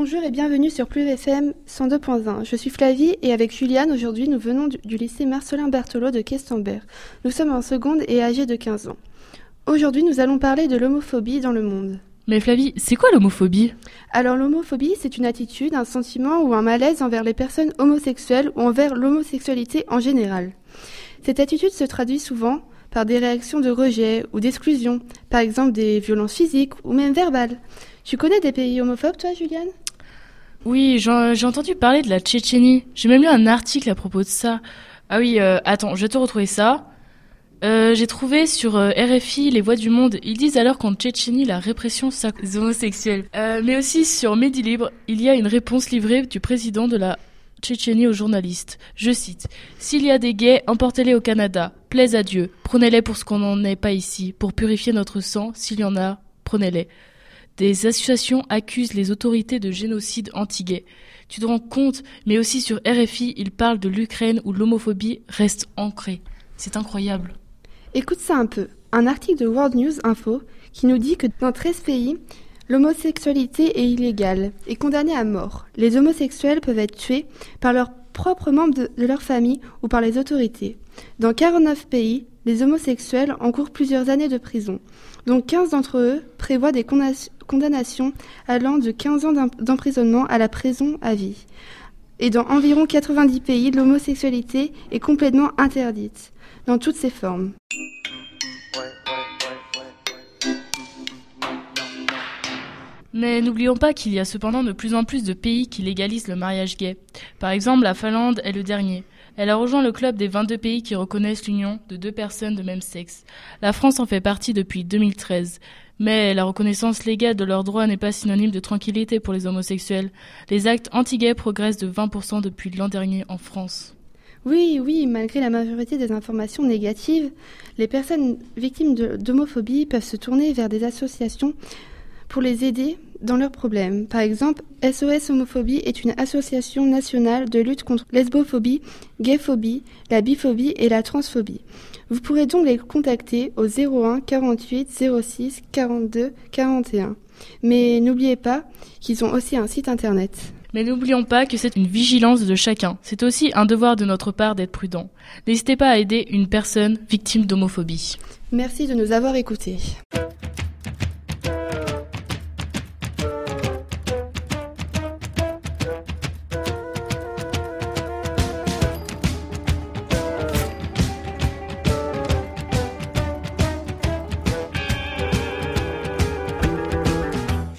Bonjour et bienvenue sur Plus FM 102.1. Je suis Flavie et avec Juliane, aujourd'hui nous venons du, lycée Marcelin Berthelot de Questembert. Nous sommes en seconde et âgés de 15 ans. Aujourd'hui nous allons parler de l'homophobie dans le monde. Mais Flavie, c'est quoi l'homophobie? Alors l'homophobie, c'est une attitude, un sentiment ou un malaise envers les personnes homosexuelles ou envers l'homosexualité en général. Cette attitude se traduit souvent par des réactions de rejet ou d'exclusion, par exemple des violences physiques ou même verbales. Tu connais des pays homophobes, toi, Juliane? Oui, j'ai entendu parler de la Tchétchénie. J'ai même lu un article à propos de ça. Ah oui, euh, attends, je vais te retrouver ça. Euh, j'ai trouvé sur euh, RFI Les Voix du Monde, ils disent alors qu'en Tchétchénie, la répression des homosexuels. mais aussi sur Midi Libre, il y a une réponse livrée du président de la Tchétchénie aux journalistes. Je cite S'il y a des gays, emportez-les au Canada. Plaise à Dieu. Prenez-les pour ce qu'on n'en est pas ici. Pour purifier notre sang, s'il y en a, prenez-les. Des associations accusent les autorités de génocide anti-gay. Tu te rends compte, mais aussi sur RFI, ils parlent de l'Ukraine où l'homophobie reste ancrée. C'est incroyable. Écoute ça un peu. Un article de World News Info qui nous dit que dans 13 pays, l'homosexualité est illégale et condamnée à mort. Les homosexuels peuvent être tués par leurs propres membres de, de leur famille ou par les autorités. Dans 49 pays, les homosexuels encourent plusieurs années de prison, dont 15 d'entre eux prévoient des condamnations allant de 15 ans d'emprisonnement à la prison à vie. Et dans environ 90 pays, l'homosexualité est complètement interdite, dans toutes ses formes. Mais n'oublions pas qu'il y a cependant de plus en plus de pays qui légalisent le mariage gay. Par exemple, la Finlande est le dernier. Elle a rejoint le club des 22 pays qui reconnaissent l'union de deux personnes de même sexe. La France en fait partie depuis 2013. Mais la reconnaissance légale de leurs droits n'est pas synonyme de tranquillité pour les homosexuels. Les actes anti-gays progressent de 20% depuis l'an dernier en France. Oui, oui, malgré la majorité des informations négatives, les personnes victimes d'homophobie peuvent se tourner vers des associations pour les aider dans leurs problèmes. Par exemple, SOS Homophobie est une association nationale de lutte contre lesbophobie, gayphobie, la biphobie et la transphobie. Vous pourrez donc les contacter au 01 48 06 42 41. Mais n'oubliez pas qu'ils ont aussi un site internet. Mais n'oublions pas que c'est une vigilance de chacun. C'est aussi un devoir de notre part d'être prudent. N'hésitez pas à aider une personne victime d'homophobie. Merci de nous avoir écoutés.